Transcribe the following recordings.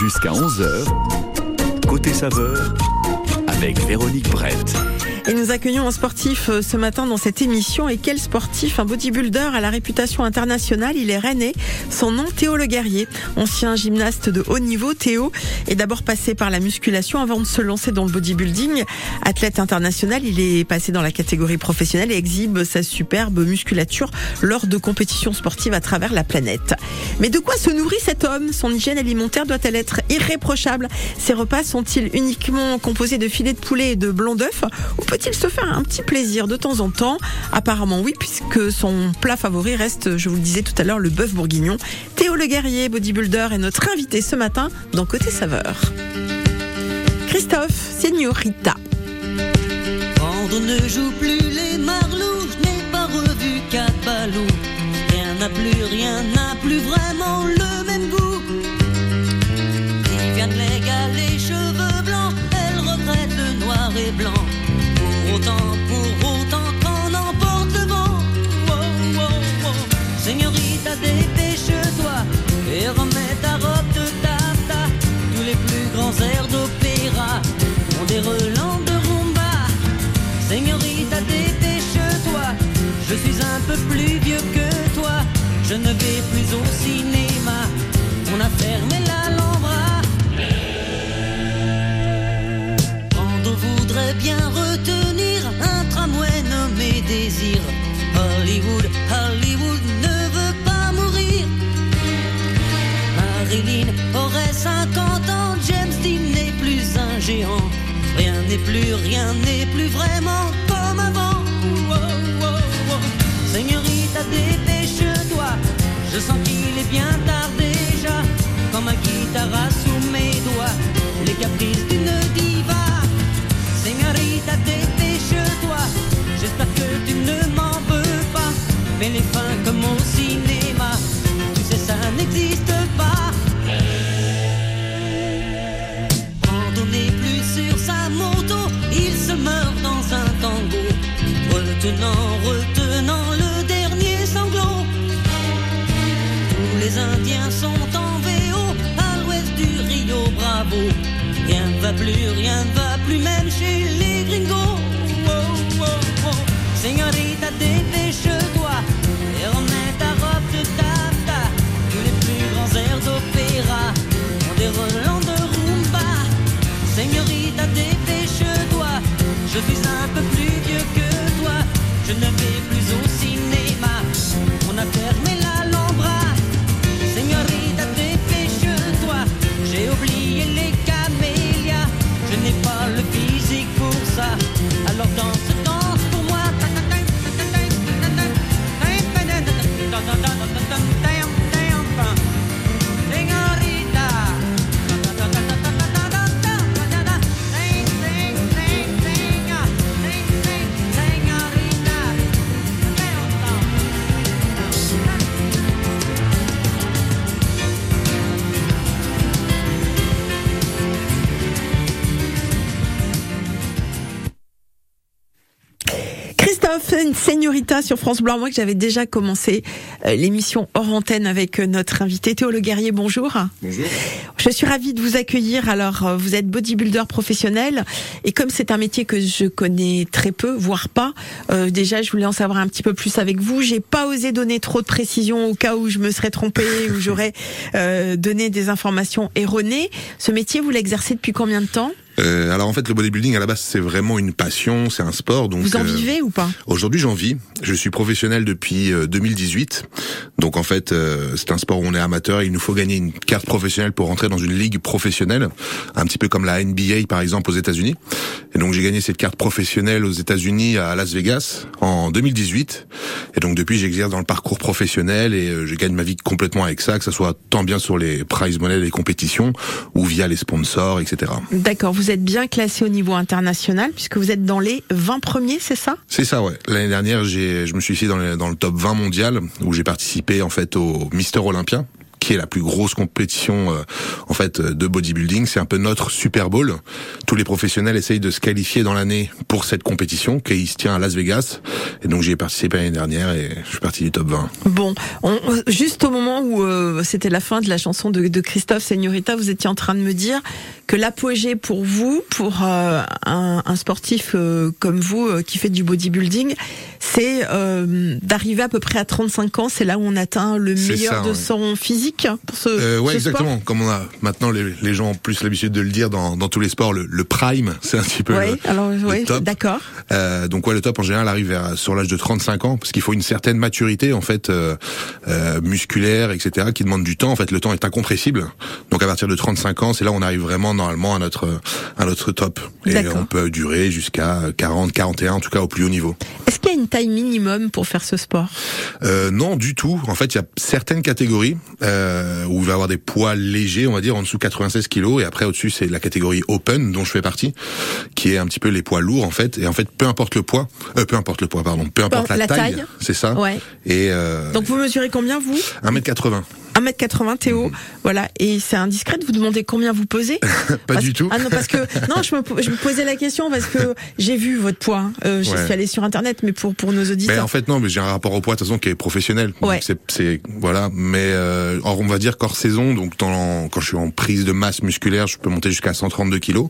Jusqu'à 11h, côté saveur, avec Véronique Brett. Et nous accueillons un sportif euh, ce matin dans cette émission. Et quel sportif? Un bodybuilder à la réputation internationale. Il est rennais. Son nom, Théo Le Guerrier. Ancien gymnaste de haut niveau, Théo est d'abord passé par la musculation avant de se lancer dans le bodybuilding. Athlète international, il est passé dans la catégorie professionnelle et exhibe sa superbe musculature lors de compétitions sportives à travers la planète. Mais de quoi se nourrit cet homme? Son hygiène alimentaire doit-elle être irréprochable? Ses repas sont-ils uniquement composés de filets de poulet et de blanc d'œuf? Peut-il se faire un petit plaisir de temps en temps? Apparemment oui, puisque son plat favori reste, je vous le disais tout à l'heure, le bœuf bourguignon. Théo Le Guerrier, bodybuilder, est notre invité ce matin dans Côté Saveur. Christophe, Señorita. Quand on ne joue plus les marlous, je n'ai pas revu ballots. Rien n'a plus, rien n'a plus vraiment le même goût. Viviane Légal, les cheveux blancs, elle regrette le noir et blanc. Pour Hollywood, Hollywood ne veut pas mourir. Marilyn aurait 50 ans, James Dean n'est plus un géant. Rien n'est plus, rien n'est plus vraiment comme avant. Oh, oh, oh. Señorita, dépêche-toi. Je sens qu'il est bien tard déjà. Comme un guitare sous mes doigts. Les caprices d'une Retenant, retenant le dernier sanglot. Tous les Indiens sont en VO à l'ouest du Rio Bravo. Rien ne va plus, rien ne va plus, même Une señorita sur France Blanc. Moi que j'avais déjà commencé euh, l'émission hors antenne avec euh, notre invité Théo Le Guerrier. Bonjour. Bonjour. Je suis ravie de vous accueillir. Alors, euh, vous êtes bodybuilder professionnel et comme c'est un métier que je connais très peu, voire pas, euh, déjà je voulais en savoir un petit peu plus avec vous. J'ai pas osé donner trop de précisions au cas où je me serais trompée ou j'aurais euh, donné des informations erronées. Ce métier, vous l'exercez depuis combien de temps? Euh, alors en fait, le bodybuilding à la base c'est vraiment une passion, c'est un sport. Donc Vous en euh, vivez ou pas? Aujourd'hui, j'en vis. Je suis professionnel depuis euh, 2018. Donc en fait, euh, c'est un sport où on est amateur. Il nous faut gagner une carte professionnelle pour rentrer dans une ligue professionnelle, un petit peu comme la NBA par exemple aux États-Unis. Et donc j'ai gagné cette carte professionnelle aux États-Unis à Las Vegas en 2018. Et donc depuis, j'exerce dans le parcours professionnel et euh, je gagne ma vie complètement avec ça, que ce soit tant bien sur les prize money des compétitions ou via les sponsors, etc. D'accord, vous êtes bien classé au niveau international puisque vous êtes dans les 20 premiers, c'est ça? C'est ça, ouais. L'année dernière, j'ai, je me suis ici dans le, dans le top 20 mondial où j'ai participé en fait au Mister Olympia qui est la plus grosse compétition euh, en fait de bodybuilding. C'est un peu notre Super Bowl. Tous les professionnels essayent de se qualifier dans l'année pour cette compétition qui se tient à Las Vegas. Et donc j'y ai participé l'année dernière et je suis parti du top 20. Bon, on, juste au moment où euh, c'était la fin de la chanson de, de Christophe Señorita, vous étiez en train de me dire que l'apogée pour vous, pour euh, un, un, sportif euh, comme vous qui fait du bodybuilding, c'est d'arriver à peu près à 35 ans. C'est là où on atteint le meilleur ça, de ouais. son physique pour ce, Euh, ouais, ce exactement. sport. Comme on a maintenant les, les gens ont plus l'habitude de le dire dans, dans tous les sports, le, le prime, c'est un petit peu Oui, le, alors le oui, top. d'accord. Euh, donc ouais, le top en général arrive vers, sur l'âge de 35 ans parce qu'il faut une certaine maturité en fait euh, euh, musculaire, etc. qui demande du temps. En fait, le temps est incompressible. Donc à partir de 35 ans, c'est là où on arrive vraiment normalement à notre à notre top. Et D'accord. on peut durer jusqu'à 40, 41 en tout cas au plus haut niveau. Est-ce qu'il y a une taille minimum pour faire ce sport? Euh, non, du tout. En fait, il y a certaines catégories euh, où il va avoir des poids légers, on va dire en dessous de 96 kilos, et après au-dessus c'est la catégorie open dont je fais partie, qui est un petit peu les poids lourds en fait. Et en fait, peu importe le poids, euh, peu importe le poids, pardon, peu importe la, la taille, taille. c'est ça. Ouais. Et euh, Donc vous mesurez combien vous? 1m80. 1m80 Théo, voilà, et c'est indiscret de vous demander combien vous pesez Pas Parce- du tout. Ah non, parce que non, je me, je me posais la question parce que j'ai vu votre poids. hein. Euh, je Ouais. suis allée sur internet, mais pour pour nos Mais auditeurs. en fait non, mais j'ai un rapport au poids de toute façon qui est professionnel. Ouais. C'est, c'est voilà, mais euh, or, on va dire qu'hors saison, donc dans, quand je suis en prise de masse musculaire, je peux monter jusqu'à 132 kilos,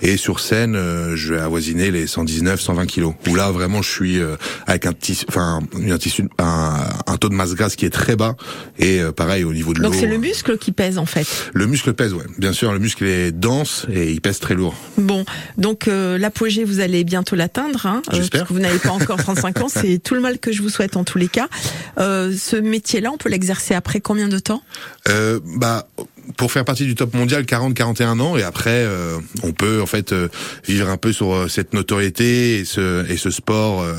et sur scène, euh, je vais avoisiner les 119, 120 kilos. Où là vraiment, je suis euh, avec un tissu, enfin un tissu, un, un taux de masse grasse qui est très bas, et euh, pareil au niveau de l'eau. Donc c'est le muscle qui pèse en fait. Le muscle pèse, ouais. Bien sûr, le muscle est dense et il pèse très lourd. Bon, donc euh, l'apogée, vous allez bientôt l'atteindre, hein, euh, J'espère. parce que vous n'avez pas encore 35 ans. C'est tout le mal que je vous souhaite en tous les cas. Euh, ce métier-là, on peut l'exercer après combien de temps? Bah pour faire partie du top mondial 40-41 ans et après euh, on peut en fait euh, vivre un peu sur euh, cette notoriété et ce et ce sport euh,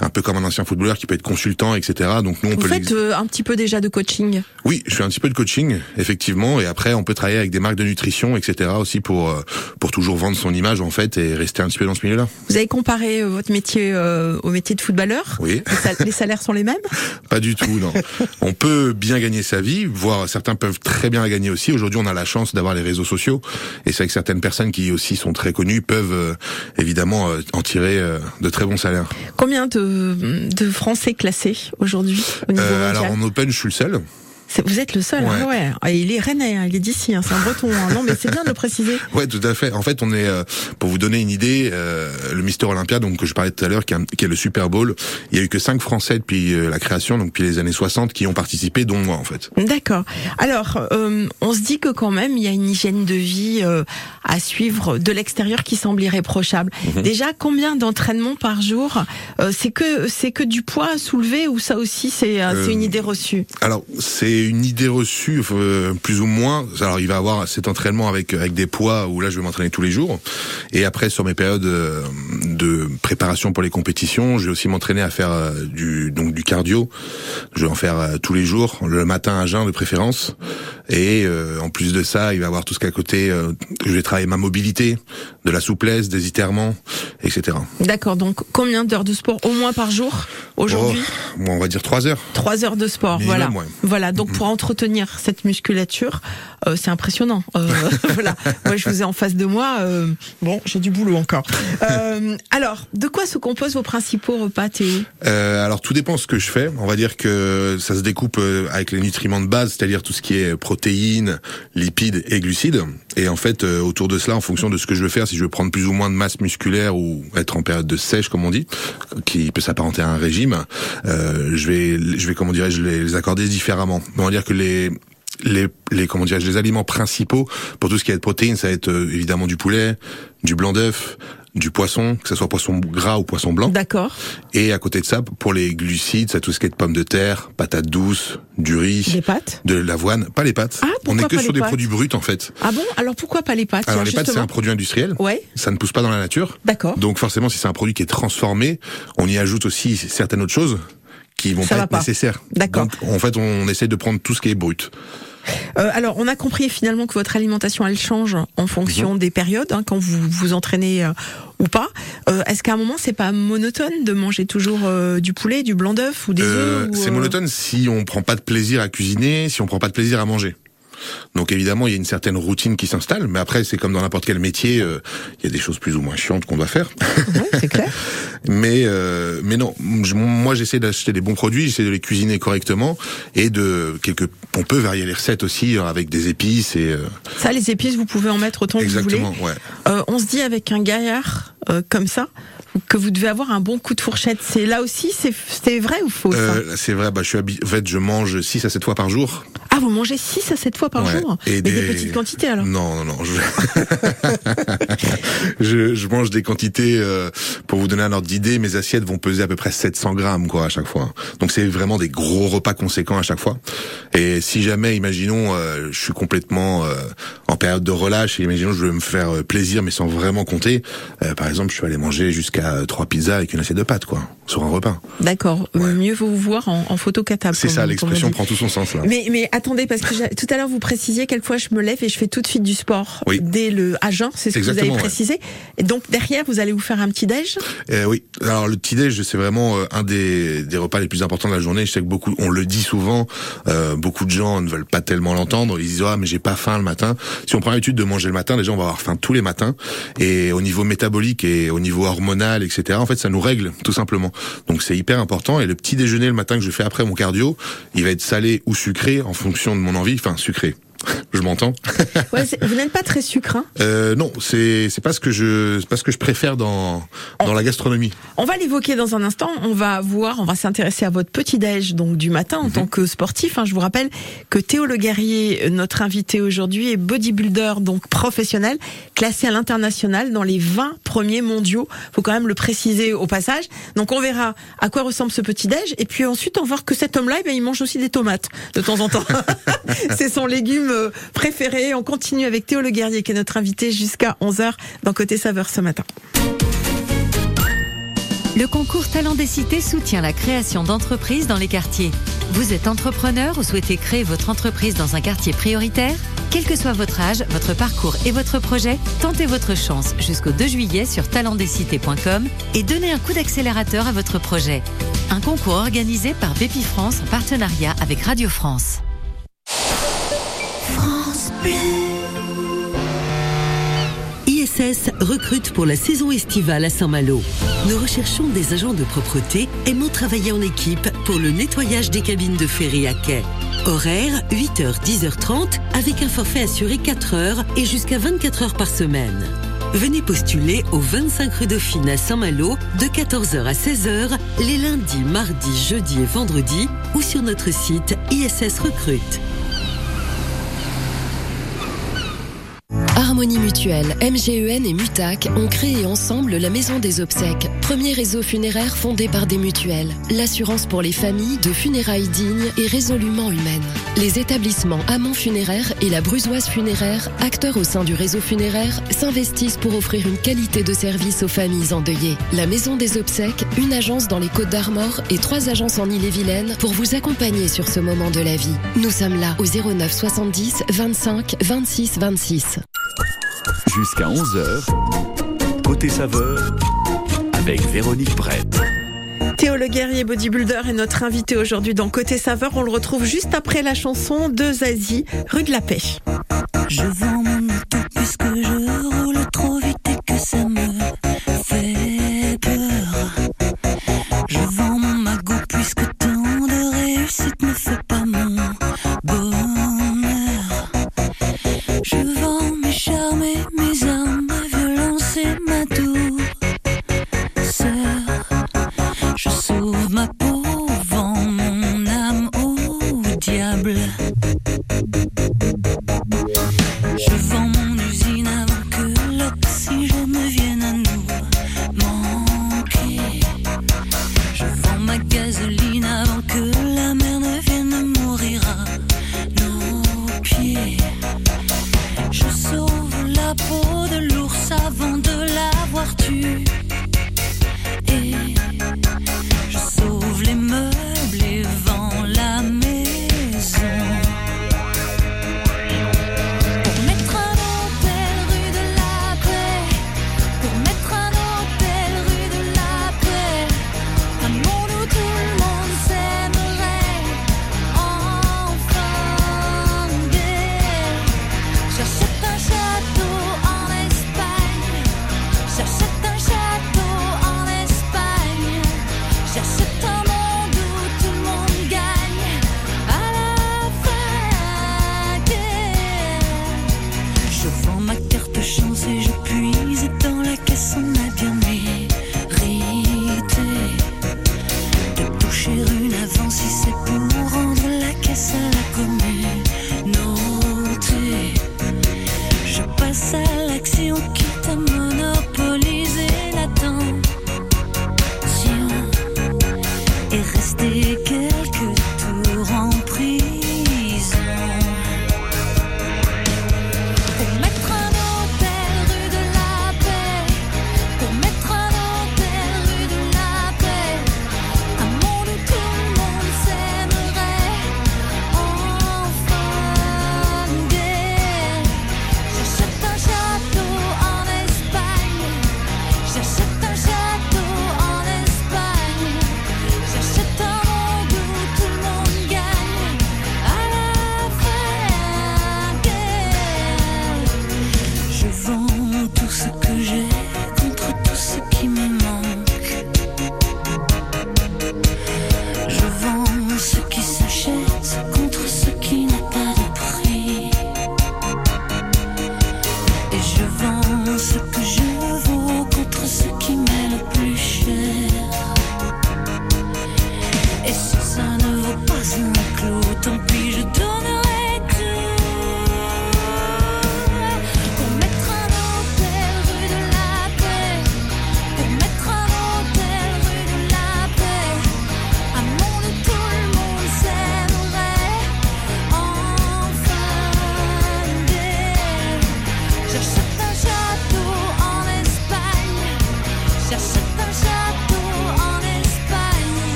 un peu comme un ancien footballeur qui peut être consultant etc donc nous on Vous peut faites euh, un petit peu déjà de coaching? oui je fais un petit peu de coaching effectivement et après on peut travailler avec des marques de nutrition etc aussi pour euh, pour toujours vendre son image en fait et rester un petit peu dans ce milieu là Vous avez comparé euh, votre métier euh, au métier de footballeur? Oui les, sal- les salaires sont les mêmes? Pas du tout, non. on peut bien gagner sa vie, voire certains peuvent très bien la gagner aussi. Aujourd'hui, on a la chance d'avoir les réseaux sociaux, et c'est vrai que certaines personnes qui aussi sont très connues peuvent euh, évidemment euh, en tirer euh, de très bons salaires. Combien de, de Français classés aujourd'hui au niveau Euh, mondial? alors en Open, je suis le seul. Vous êtes le seul, Ouais. hein, ouais. Ah, il est rennais, hein, il est d'ici, hein, c'est un breton. hein. Non, mais c'est bien de le préciser. Ouais, tout à fait. En fait, on est, euh, pour vous donner une idée, euh, le Mister Olympia, donc que je parlais tout à l'heure, qui, est un- qui est le Super Bowl, il y a eu que cinq Français depuis euh, la création, donc depuis les années 60, qui ont participé, dont moi en fait. D'accord. Alors, euh, on se dit que quand même, il y a une hygiène de vie euh, à suivre de l'extérieur qui semble irréprochable. Mhm. Déjà, combien d'entraînements par jour Euh, C'est que c'est que du poids à soulever ou ça aussi c'est une idée reçue? Alors, c'est une idée reçue, euh, plus ou moins. Alors, il va avoir cet entraînement avec avec des poids où là, je vais m'entraîner tous les jours. Et après, sur mes périodes euh, de préparation pour les compétitions, je vais aussi m'entraîner à faire euh, du donc du cardio. Je vais en faire euh, tous les jours, le matin à jeun de préférence. Et euh, en plus de ça, il va y avoir tout ce qu'à côté. euh, je vais travailler ma mobilité, de la souplesse, des étirements, etc. D'accord. Donc, combien d'heures de sport au moins par jour aujourd'hui? Oh, bon, on va dire trois heures. Trois heures de sport, voilà. Voilà. Donc pour entretenir cette musculature, euh, c'est impressionnant. Euh, voilà. Moi, je vous ai en face de moi. euh, bon, j'ai du boulot encore. Euh, alors, de quoi se composent vos principaux repas, Théo? Euh, alors tout dépend ce que je fais. On va dire que ça se découpe avec les nutriments de base, c'est-à-dire tout ce qui est protéines, lipides et glucides. Et en fait, euh, autour de cela, en fonction de ce que je veux faire, si je veux prendre plus ou moins de masse musculaire ou être en période de sèche, comme on dit, qui peut s'apparenter à un régime, euh, je vais, je vais comment dirais-je les, les accorder différemment. On va dire que les les, les comment dirais-je les aliments principaux pour tout ce qui est de protéines, ça va être euh, évidemment du poulet, du blanc d'œuf, du poisson, que ce soit poisson gras ou poisson blanc. D'accord. Et à côté de ça, pour les glucides, ça tout ce qui est de pommes de terre, patates douces, du riz, Des pâtes de l'avoine, pas les pâtes. Ah, On pourquoi est que sur des produits bruts en fait. Ah bon? Alors pourquoi pas les pâtes Alors les pâtes c'est un produit industriel. Ouais. Ça ne pousse pas dans la nature. D'accord. Donc forcément, si c'est un produit qui est transformé, on y ajoute aussi certaines autres choses qui vont Ça pas être pas. nécessaires. D'accord. Donc en fait, on essaie de prendre tout ce qui est brut. Euh, alors, on a compris finalement que votre alimentation, elle change en fonction des périodes, hein, quand vous vous entraînez euh, ou pas. Euh, Est-ce qu'à un moment, c'est pas monotone de manger toujours euh, du poulet, du blanc d'œuf ou des Euh, œufs c'est euh, monotone si on prend pas de plaisir à cuisiner, si on prend pas de plaisir à manger. Donc évidemment, il y a une certaine routine qui s'installe, mais après, c'est comme dans n'importe quel métier, euh, il y a des choses plus ou moins chiantes qu'on doit faire. Ouais, c'est clair. mais euh, mais non, je- moi j'essaie d'acheter des bons produits, j'essaie de les cuisiner correctement et de quelque on peut varier les recettes aussi euh, avec des épices et euh, Ça, les épices, vous pouvez en mettre autant que vous voulez. exactement, ouais. Euh, on se dit avec un gaillard euh, comme ça que vous devez avoir un bon coup de fourchette. C'est là aussi, c'est vrai ou faux Euh, c'est vrai, bah je suis en fait, je mange 6 à 7 fois par jour. Ah, vous mangez 6 à 7 fois par Ouais. jour Et Mais des... des- petites quantités alors? Non, non, non. Je, je, je mange des quantités, euh, pour vous donner un ordre d'idée, mes assiettes vont peser à peu près 700 grammes, quoi, à chaque fois. Donc c'est vraiment des gros repas conséquents à chaque fois. Et si jamais, imaginons, euh, je suis complètement euh, en période de relâche, et imaginons, je veux me faire euh, plaisir, mais sans vraiment compter, euh, par exemple, je suis allé manger jusqu'à euh, trois pizzas avec une assiette de pâtes, quoi, sur un repas. D'accord. Ouais. Mieux vaut vous voir en, en photo catable. C'est ça, l'expression prend tout son sens, là. Mais, mais attendez, parce que tout à l'heure vous précisiez quelquefois je me lève et je fais tout de suite du sport Oui. dès le à jeun, c'est ce que vous avez ouais. précisé. Et donc derrière vous allez vous faire un petit déj. Euh, oui, alors le petit déj c'est vraiment euh, un des, des repas les plus importants de la journée. Je sais que beaucoup, on le dit souvent, euh, beaucoup de gens ne veulent pas tellement l'entendre. Ils disent ah mais j'ai pas faim le matin. Si on prend l'habitude de manger le matin, déjà on va avoir faim tous les matins. Et au niveau métabolique au niveau hormonal, etc. En fait, ça nous règle tout simplement. Donc c'est hyper important. Et le petit déjeuner le matin que je fais après mon cardio, il va être salé ou sucré en fonction de mon envie. Enfin sucré. Je m'entends. Ouais, vous n'êtes pas très sucre. hein? Euh, non, c'est c'est pas ce que je pas ce que je préfère dans dans la gastronomie. On va l'évoquer dans un instant. On va voir, on va s'intéresser à votre petit déj donc du matin en tant que sportif. hein. Je vous rappelle que Théo Le Guerrier, euh, notre invité aujourd'hui, est bodybuilder donc professionnel, classé à l'international dans les 20 premiers mondiaux. Faut quand même le préciser au passage. Donc on verra à quoi ressemble ce petit déj et puis ensuite on va voir que cet homme-là, eh il mange aussi des tomates de temps en temps. C'est son légume préféré. On continue avec Théo Le Guerrier qui est notre invité jusqu'à 11h dans Côté Saveur ce matin. Le concours Talent des Cités soutient la création d'entreprises dans les quartiers. Vous êtes entrepreneur ou souhaitez créer votre entreprise dans un quartier prioritaire? Quel que soit votre âge, votre parcours et votre projet, tentez votre chance jusqu'au 2 juillet sur talentdescités.com et donnez un coup d'accélérateur à votre projet. Un concours organisé par Bépi France en partenariat avec Radio France. ISS recrute pour la saison estivale à Saint-Malo. Nous recherchons des agents de propreté aimant travailler en équipe pour le nettoyage des cabines de ferry à quai. Horaire 8h 10h30 avec un forfait assuré 4 heures et jusqu'à 24 heures par semaine. Venez postuler au 25 rue Dauphine à Saint-Malo de 14h à 16h les lundis, mardis, jeudis et vendredis ou sur notre site ISS Recrute. Harmonie Mutuelle, MGEN et Mutac ont créé ensemble la Maison des Obsèques, premier réseau funéraire fondé par des mutuelles. L'assurance pour les familles de funérailles dignes et résolument humaines. Les établissements Amont Funéraire et la Brusoise Funéraire, acteurs au sein du réseau funéraire, s'investissent pour offrir une qualité de service aux familles endeuillées. La Maison des Obsèques, une agence dans les Côtes d'Armor et trois agences en Ille-et-Vilaine pour vous accompagner sur ce moment de la vie. Nous sommes là au 09 70 25 26 26. Jusqu'à 11h, côté saveur, avec Véronique Brett. Théo Le Guerrier, bodybuilder, est notre invité aujourd'hui dans Côté Saveur. On le retrouve juste après la chanson de Zazie, rue de la Paix. Je vends mon auto puisque je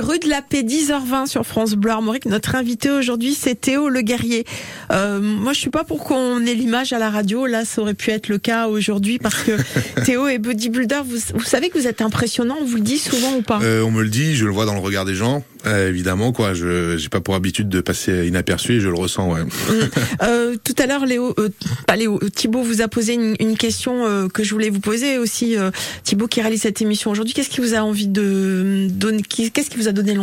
gagne. La Paix, 10h20 sur France Bleu Armorique. Notre invité aujourd'hui, c'est Théo Le Guerrier. Euh, moi, je suis pas pour qu'on ait l'image à la radio. Là, ça aurait pu être le cas aujourd'hui parce que Théo est bodybuilder. Vous, vous savez que vous êtes impressionnant. On vous le dit souvent ou pas? Euh, on me le dit, je le vois dans le regard des gens, euh, évidemment quoi. Je j'ai pas pour habitude de passer inaperçu et je le ressens. Ouais. Euh, tout à l'heure, Léo, euh, pas Léo, Thibaut vous a posé une, une question que je voulais vous poser aussi. Thibaut qui réalise cette émission aujourd'hui, qu'est-ce qui vous a envie de donner Qu'est-ce qui vous a donné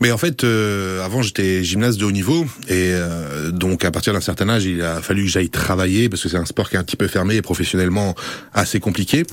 Mais en fait, euh, avant j'étais gymnaste de haut niveau et euh, donc à partir d'un certain âge, il a fallu que j'aille travailler parce que c'est un sport qui est un petit peu fermé et professionnellement assez compliqué.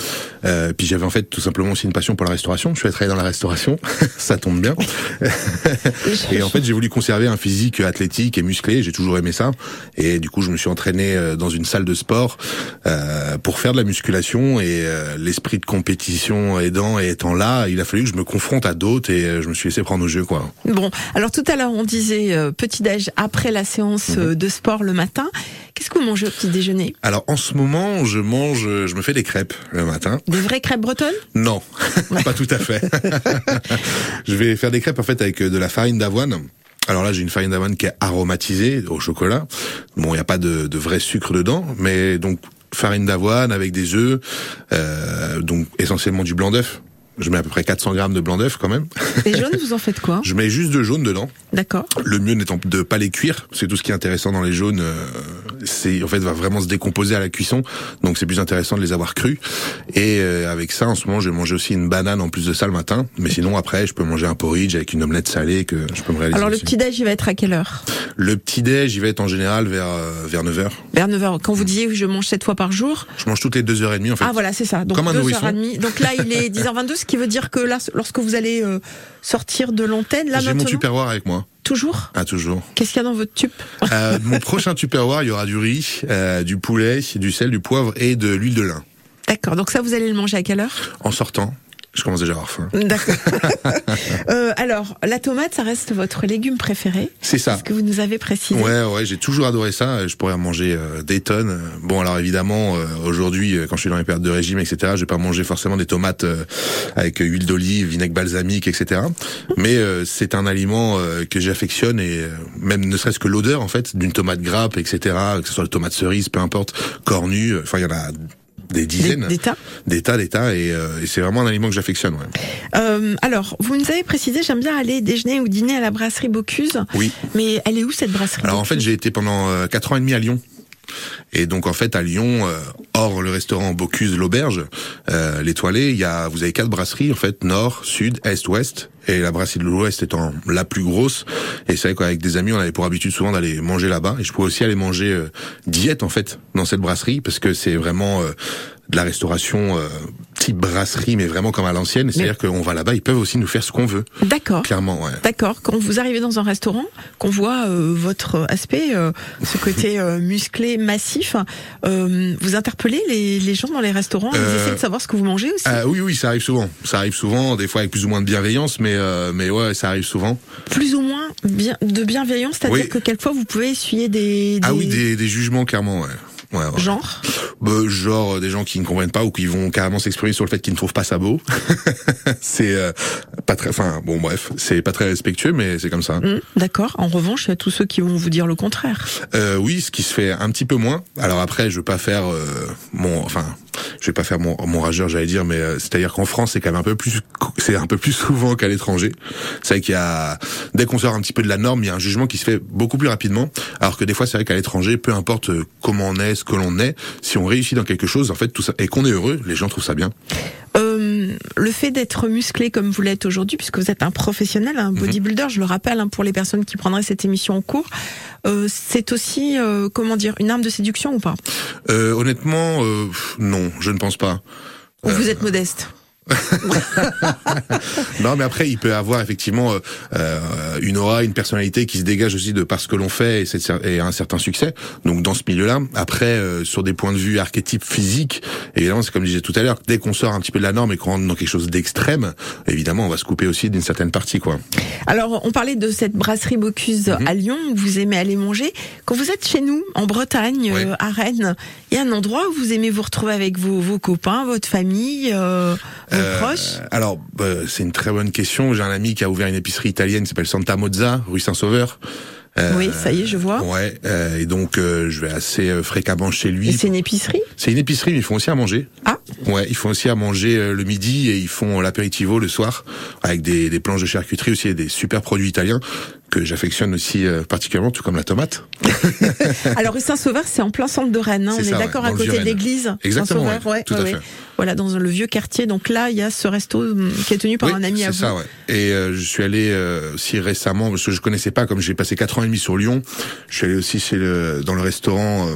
Euh, puis j'avais en fait tout simplement aussi une passion pour la restauration. Je suis allé travailler dans la restauration, ça tombe bien. et en fait, j'ai voulu conserver un physique athlétique et musclé. J'ai toujours aimé ça. Et du coup, je me suis entraîné euh, dans une salle de sport euh, pour faire de la musculation. Et euh, l'esprit de compétition aidant et étant là, il a fallu que je me confronte à d'autres et je me suis laissé prendre au jeu, quoi. Bon, alors tout à l'heure on disait euh, petit déj après la séance Mhm. euh, de sport le matin. Qu'est-ce que vous mangez au petit déjeuner? Alors en ce moment, je mange, je me fais des crêpes le matin. Des vraies crêpes bretonnes? Non, pas tout à fait. je vais faire des crêpes en fait avec euh, de la farine d'avoine. Alors là, j'ai une farine d'avoine qui est aromatisée au chocolat. Bon, il n'y a pas de, de vrai sucre dedans, mais donc farine d'avoine avec des œufs, euh, donc essentiellement du blanc d'œuf. Je mets à peu près 400 grammes de blanc d'œuf quand même. Les jaunes, vous en faites quoi Je mets juste de jaune dedans. D'accord. Le mieux n'étant de pas les cuire, c'est tout ce qui est intéressant dans les jaunes. euh, c'est en fait va vraiment se décomposer à la cuisson, donc c'est plus intéressant de les avoir crus. Et euh, avec ça, en ce moment, je vais manger aussi une banane en plus de ça le matin. Mais sinon après, je peux manger un porridge avec une omelette salée que je peux me réaliser. Alors le aussi. petit déj il va être à quelle heure le petit déj, il va être en général vers euh, vers 9 h Vers 9h. Quand vous disiez que je mange 7 fois par jour. Je mange toutes les deux heures et demie en fait. Ah voilà, c'est ça. Donc Comme un 2h30. Donc là, il est 10h22, ce qui veut dire que là, lorsque vous allez euh, sortir de l'antenne, là J'ai mon tupperware avec moi. toujours? Ah toujours. Qu'est-ce qu'il y a dans votre tube Euh, mon prochain tupperware, il y aura du riz, euh, du poulet, du sel, du poivre et de l'huile de lin. D'accord. Donc ça, vous allez le manger à quelle heure? En sortant, je commence déjà à avoir faim. D'accord. euh, alors, la tomate, ça reste votre légume préféré C'est ça. Ce que vous nous avez précisé. Ouais, ouais, j'ai toujours adoré ça. Je pourrais en manger euh, des tonnes. Bon, alors évidemment, euh, aujourd'hui, euh, quand je suis dans les périodes de régime, etc., je vais pas manger forcément des tomates euh, avec huile d'olive, vinaigre balsamique, etc. Mais euh, c'est un aliment euh, que j'affectionne et euh, même ne serait-ce que l'odeur en fait d'une tomate grappe, etc. Que ce soit la tomate cerise, peu importe, cornue. Enfin, il y en a des dizaines, tas, des tas, et, euh, et c'est vraiment un aliment que j'affectionne. Ouais. Euh, alors, vous nous avez précisé, j'aime bien aller déjeuner ou dîner à la brasserie Bocuse. Oui. Mais elle est où cette brasserie Alors en fait, j'ai été pendant euh, quatre ans et demi à Lyon. Et donc en fait à Lyon, euh, hors le restaurant Bocuse l'auberge, euh, l'étoilé, il y a vous avez quatre brasseries en fait nord, sud, est, ouest. Et la brasserie de l'ouest étant la plus grosse. Et c'est vrai qu'avec des amis, on avait pour habitude souvent d'aller manger là-bas. Et je pouvais aussi aller manger euh, diète en fait dans cette brasserie parce que c'est vraiment euh, de la restauration euh, brasserie, mais vraiment comme à l'ancienne. C'est-à-dire qu'on va là-bas, ils peuvent aussi nous faire ce qu'on veut. D'accord. Clairement, ouais. D'accord. Quand vous arrivez dans un restaurant, qu'on voit euh, votre aspect, euh, ce côté euh, musclé, massif, euh, vous interpellez les, les gens dans les restaurants, ils Euh, essaient de savoir ce que vous mangez aussi. Ah oui, oui, ça arrive souvent. Ça arrive souvent, des fois avec plus ou moins de bienveillance, mais euh, mais ouais, ça arrive souvent. Plus ou moins bien, de bienveillance, c'est-à-dire Oui. que quelquefois vous pouvez essuyer des, Ah oui, des, des jugements clairement, ouais. Ouais, ouais. genre. Bah, genre euh, des gens qui ne comprennent pas ou qui vont carrément s'exprimer sur le fait qu'ils ne trouvent pas ça beau. c'est euh, pas très, enfin bon bref, c'est pas très respectueux, mais c'est comme ça. Hum, D'accord. En revanche, il y a tous ceux qui vont vous dire le contraire. Euh, oui, ce qui se fait un petit peu moins. Alors après, je veux pas faire euh, mon, enfin, je vais pas faire mon, mon rageur, j'allais dire, mais euh, c'est-à-dire qu'en France, c'est quand même un peu plus, c'est un peu plus souvent qu'à l'étranger. C'est vrai qu'il y a, dès qu'on sort un petit peu de la norme, il y a un jugement qui se fait beaucoup plus rapidement. Alors que des fois, c'est vrai qu'à l'étranger, peu importe euh, comment on est, ce que l'on est, si on réussit dans quelque chose, en fait, tout ça, et qu'on est heureux, les gens trouvent ça bien. Euh, le fait d'être musclé comme vous l'êtes aujourd'hui, puisque vous êtes un professionnel, un bodybuilder, je le rappelle hein, pour les personnes qui prendraient cette émission en cours, euh, c'est aussi, euh, comment dire, une arme de séduction ou pas? Euh, honnêtement, non, je ne pense pas. Ou vous êtes modeste? Non, mais après, il peut avoir effectivement euh, euh, une aura, une personnalité qui se dégage aussi de par ce que l'on fait et, un certain succès. Donc dans ce milieu-là, après, euh, sur des points de vue archétypes physiques, évidemment, c'est comme je disais tout à l'heure, dès qu'on sort un petit peu de la norme et qu'on rentre dans quelque chose d'extrême, évidemment, on va se couper aussi d'une certaine partie, quoi. Alors, on parlait de cette brasserie Bocuse Mhm. à Lyon où vous aimez aller manger. Quand vous êtes chez nous, en Bretagne, euh, à Rennes, il y a un endroit où vous aimez vous retrouver avec vos, vos copains, votre famille, euh, Euh, Alors, bah, c'est une très bonne question. J'ai un ami qui a ouvert une épicerie italienne qui s'appelle Santa Mozza, rue Saint-Sauveur. Euh, Oui, ça y est, je vois. Ouais, euh, et donc euh, je vais assez euh, fréquemment chez lui. Et c'est une épicerie C'est une épicerie, mais ils font aussi à manger. Ah. Ouais, ils font aussi à manger euh, le midi et ils font l'apéritivo le soir avec des, des planches de charcuterie aussi et des super produits italiens que j'affectionne aussi euh, particulièrement, tout comme la tomate. Alors, rue Saint-Sauveur, c'est en plein centre de Rennes. hein. C'est On est ça, d'accord à côté de l'église. Exactement, Saint-Sauveur, ouais, ouais, tout à fait. Voilà, dans le vieux quartier. Donc là, il y a ce resto hum, qui est tenu par Oui, un ami à c'est vous. ça, ouais. Et euh, je suis allé euh, aussi récemment parce que je connaissais pas, comme j'ai passé quatre ans et demi sur Lyon. Je suis allé aussi chez le dans le restaurant.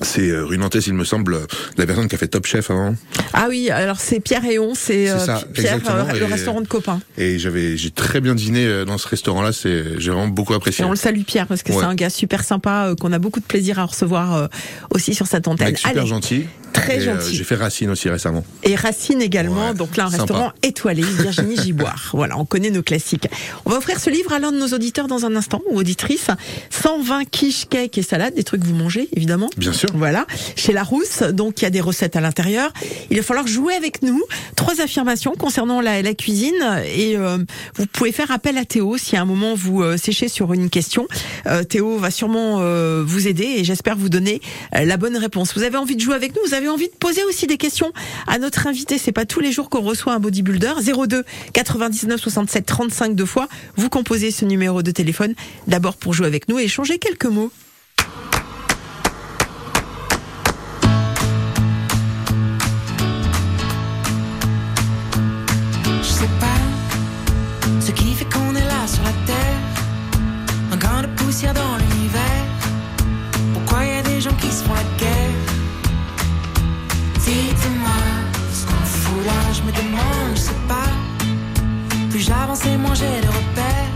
Euh, c'est euh, rue Nantes, il me semble, la personne qui a fait Top Chef avant. Ah oui, alors c'est Pierre et On, c'est euh, Pierre, euh, le et- restaurant de copains. Et j'avais, j'ai très bien dîné euh, dans ce restaurant-là. C'est, j'ai vraiment beaucoup Et apprécié. on le salue Pierre parce que Ouais. c'est un gars super sympa euh, qu'on a beaucoup de plaisir à recevoir euh, aussi sur cette antenne. Mec super Allez, gentil. Très euh, gentil. j'ai fait Racine aussi récemment. et Racine également, Ouais, donc là un sympa. restaurant étoilé, Virginie Giboire. voilà, on connaît nos classiques. On va offrir ce livre à l'un de nos auditeurs dans un instant ou auditrice. 120 quiche, cake et salade, des trucs que vous mangez évidemment. Bien sûr. Voilà, chez Larousse, donc il y a des recettes à l'intérieur. Il va falloir jouer avec nous. Trois affirmations concernant la, la cuisine et euh, vous pouvez faire appel à Théo si à un moment vous euh, séchez sur une question. Euh, Théo va sûrement vous aider et j'espère vous donner la bonne réponse. Vous avez envie de jouer avec nous? Vous avez envie de poser aussi des questions à notre invité C'est pas tous les jours qu'on reçoit un bodybuilder. 02 99 67 35 deux fois. Vous composez ce numéro de téléphone d'abord pour jouer avec nous et échanger quelques mots. Dans l'univers. Pourquoi y a des gens qui se font la demande, je sais pas. Plus j'avance et moins j'ai de repères.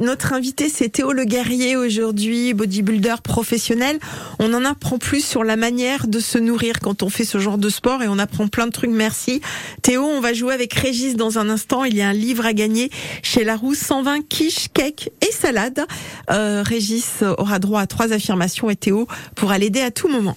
Notre invité, c'est Théo Le Guerrier aujourd'hui, bodybuilder professionnel. On en apprend plus sur la manière de se nourrir quand on fait ce genre de sport et on apprend plein de trucs. Merci. Théo, on va jouer avec Régis dans un instant. Il y a un livre à gagner chez Larousse, 120 quiche, cake et salade. Euh, Régis aura droit à trois affirmations et Théo pourra l'aider à tout moment.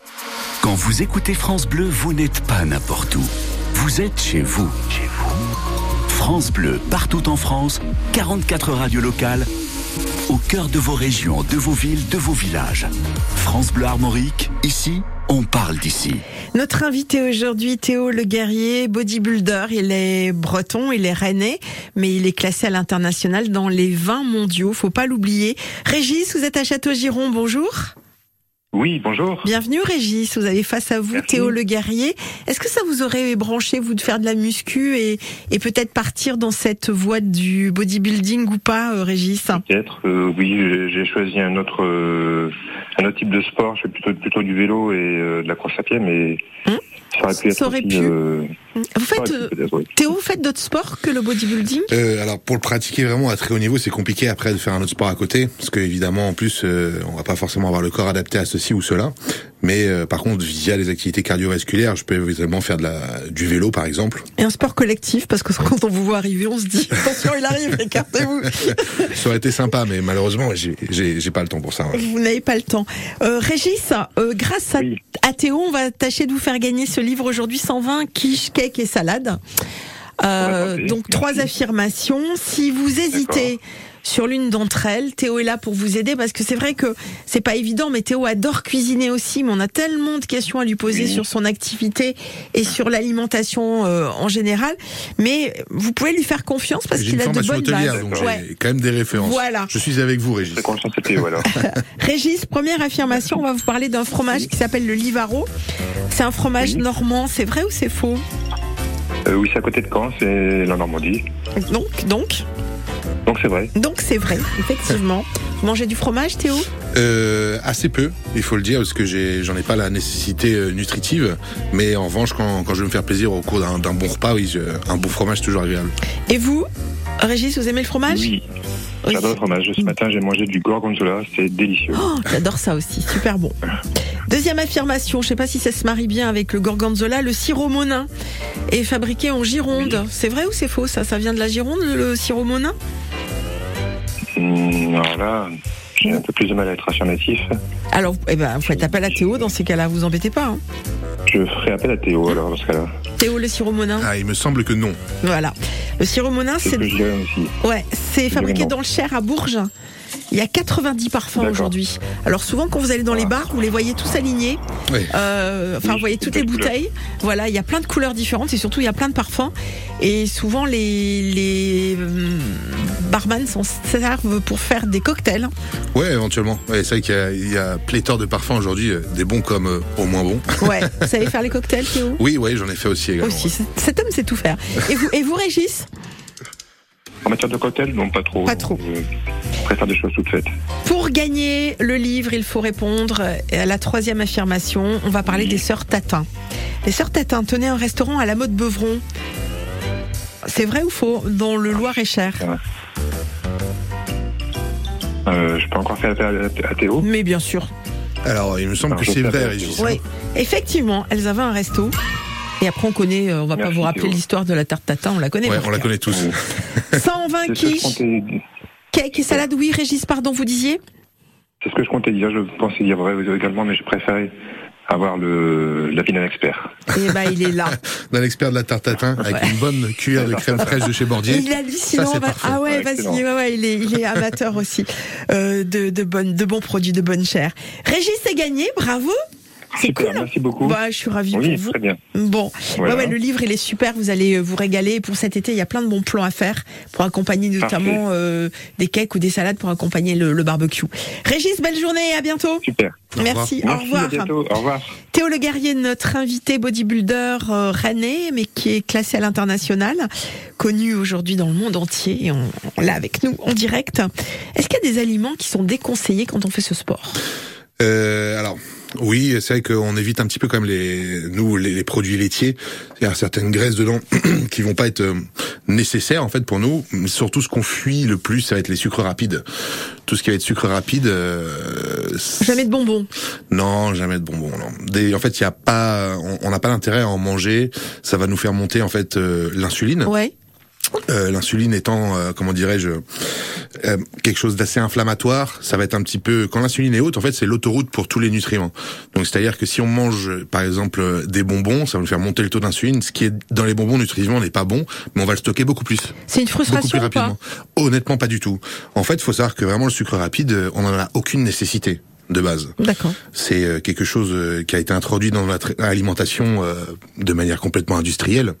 Quand vous écoutez France Bleu, vous n'êtes pas n'importe où. Vous êtes chez vous. Chez vous. France Bleu, partout en France, 44 radios locales, au cœur de vos régions, de vos villes, de vos villages. France Bleu Armorique, ici, on parle d'ici. Notre invité aujourd'hui, Théo Le Guerrier, bodybuilder. Il est breton, il est rennais, mais il est classé à l'international dans les 20 mondiaux. Faut pas l'oublier. Régis, vous êtes à Château-Giron. Bonjour. Oui, bonjour. Bienvenue Régis, vous avez face à vous Merci. Théo Le Guerrier. Est-ce que ça vous aurait branché, vous, de faire de la muscu et, et peut-être partir dans cette voie du bodybuilding ou pas, euh, Régis? Peut-être. euh, oui, j'ai- j'ai choisi un autre, euh, un autre type de sport. Je fais plutôt plutôt du vélo et euh, de la course à pied, mais Hum. Ça aurait pu être Ça aurait pu. euh, Vous ça faites, aurait pu euh, oui. Théo, vous faites d'autres sports que le bodybuilding? Euh, alors pour le pratiquer vraiment à très haut niveau, c'est compliqué après de faire un autre sport à côté, parce que évidemment en plus euh, on va pas forcément avoir le corps adapté à ceci ou cela. Mais euh, par contre via les activités cardiovasculaires, je peux évidemment faire de la du vélo par exemple. Et un sport collectif, parce que quand on vous voit arriver, on se dit attention, il arrive, écartez-vous. Ça aurait été sympa, mais malheureusement j'ai j'ai j'ai pas le temps pour ça. ouais. Vous n'avez pas le temps. Euh, Régis, euh, grâce à, à Théo, on va tâcher de vous faire gagner ce livre aujourd'hui 120 quiche, cake et salade. Euh, donc trois affirmations. Si vous hésitez sur l'une d'entre elles, Théo est là pour vous aider parce que c'est vrai que c'est pas évident, mais Théo adore cuisiner aussi. Mais on a tellement de questions à lui poser sur son activité et sur l'alimentation euh, en général. Mais vous pouvez lui faire confiance parce qu'il a de bonnes bases. donc Ouais. j'ai quand même des références. Voilà. Je suis avec vous, Régis. Régis, première affirmation, on va vous parler d'un fromage qui s'appelle le Livaro. C'est un fromage Oui. normand, c'est vrai ou c'est faux? Euh, oui, c'est à côté de Caen, c'est la Normandie. Donc, donc, Donc c'est vrai. donc c'est vrai, effectivement. Vous mangez du fromage, Théo? Euh, assez peu, il faut le dire, parce que j'ai, j'en ai pas la nécessité euh, nutritive. Mais en revanche, quand, quand je veux me faire plaisir au cours d'un, d'un bon repas, oui, je- un bon fromage c'est toujours agréable. Et vous, Régis, vous aimez le fromage? Oui. Oui. J'adore le fromage. Ce matin, j'ai mangé du gorgonzola, c'est délicieux. Oh, j'adore ça aussi, super bon. Deuxième affirmation, je sais pas si ça se marie bien avec le gorgonzola, le sirop monin est fabriqué en Gironde. C'est vrai ou c'est faux ça? Ça vient de la Gironde, le sirop monin? Hum, alors là, j'ai un peu plus de mal à être affirmatif. Alors, eh ben, vous faites appel à Théo dans ces cas-là, vous embêtez pas. hein. Je ferai appel à Théo alors dans ce cas-là. Théo, le sirop monin Ah, il me semble que non. Voilà. Le sirop monin, C'est ouais, c'est fabriqué dans le Cher à Bourges. Il y a 90 parfums aujourd'hui. Alors souvent quand vous allez dans les bars, vous les voyez tous alignés. Oui. Euh, enfin, Oui, vous voyez toutes les bouteilles. Voilà, il y a plein de couleurs différentes et surtout il y a plein de parfums. Et souvent les les hum, barman s'en servent pour faire des cocktails. Ouais, éventuellement. Ouais, c'est vrai qu'il y a, il y a pléthore de parfums aujourd'hui, euh, des bons comme euh, au moins bons. Ouais. vous savez faire les cocktails, Théo? Oui, ouais, j'en ai fait aussi également. Aussi. Cet homme sait tout faire. Et vous, et vous, Régis? En matière de cocktail, non, pas trop. Pas trop. Je préfère des choses toutes faites. Pour gagner le livre, il faut répondre à la troisième affirmation. On va parler des sœurs Tatin. Les sœurs Tatin tenaient un restaurant à la mode Beuvron. C'est vrai ou faux? Dans le Loir-et-Cher. Euh, je peux encore faire appel à, à Théo? Mais bien sûr. Alors, il me semble Alors, que c'est vrai. Oui. Effectivement, elles avaient un resto. Et après, on connaît, euh, on va pas vous rappeler l'histoire de la tarte tatin, on la connaît. Ouais, on la connaît tous. 120 C'est ce que je quiches, cake et salade. Oui, Régis, pardon, vous disiez? C'est ce que je comptais dire. Je pensais dire vrai également, mais je préférais avoir le l'avis d'un expert. Eh ben, il est là. D'un expert de la tarte tatin avec Ouais. une bonne cuillère de crème fraîche de chez Bordier. Il est hallucinant. Ça, c'est ah ouais, vas-y, ouais, ouais, il est, il est amateur aussi euh, de, de, bonnes, de bons produits, de bonne chair. Régis c'est gagné, bravo. C'est Super, cool. merci beaucoup. Bah, je suis ravie oui, pour vous. très bien. Bon, Voilà. ouais, ouais, le livre il est super, vous allez euh, vous régaler. Pour cet été, il y a plein de bons plans à faire pour accompagner notamment euh, des cakes ou des salades pour accompagner le, le barbecue. Régis, belle journée, à bientôt. Super. Merci, au Merci, revoir. à bientôt. Au revoir. Théo Le Guerrier, notre invité bodybuilder euh, rennais, mais qui est classé à l'international, connu aujourd'hui dans le monde entier, et on, on l'a avec nous en direct. Est-ce qu'il y a des aliments qui sont déconseillés quand on fait ce sport? Euh, oui, c'est vrai qu'on évite un petit peu quand même les, nous, les, les produits laitiers. Il y a certaines graisses dedans qui vont pas être euh, nécessaires en fait pour nous. Mais Surtout, ce qu'on fuit le plus, ça va être les sucres rapides. Tout ce qui va être sucre rapide. euh, Jamais de bonbons. non, jamais de bonbons. Non. Des, en fait, il y a pas, on- on n'a pas l'intérêt à en manger. Ça va nous faire monter en fait euh, l'insuline. Ouais. Euh, l'insuline étant, euh, comment dirais-je, euh, quelque chose d'assez inflammatoire, ça va être un petit peu. Quand l'insuline est haute, en fait, c'est l'autoroute pour tous les nutriments. Donc, c'est-à-dire que si on mange, par exemple, des bonbons, ça va nous faire monter le taux d'insuline. Ce qui est dans les bonbons nutritivement n'est pas bon, mais on va le stocker beaucoup plus. C'est une Beaucoup frustration plus ou pas? rapidement. Honnêtement, pas du tout. En fait, il faut savoir que vraiment le sucre rapide, euh, on n'en a aucune nécessité de base. D'accord. C'est euh, quelque chose euh, qui a été introduit dans notre alimentation euh, de manière complètement industrielle,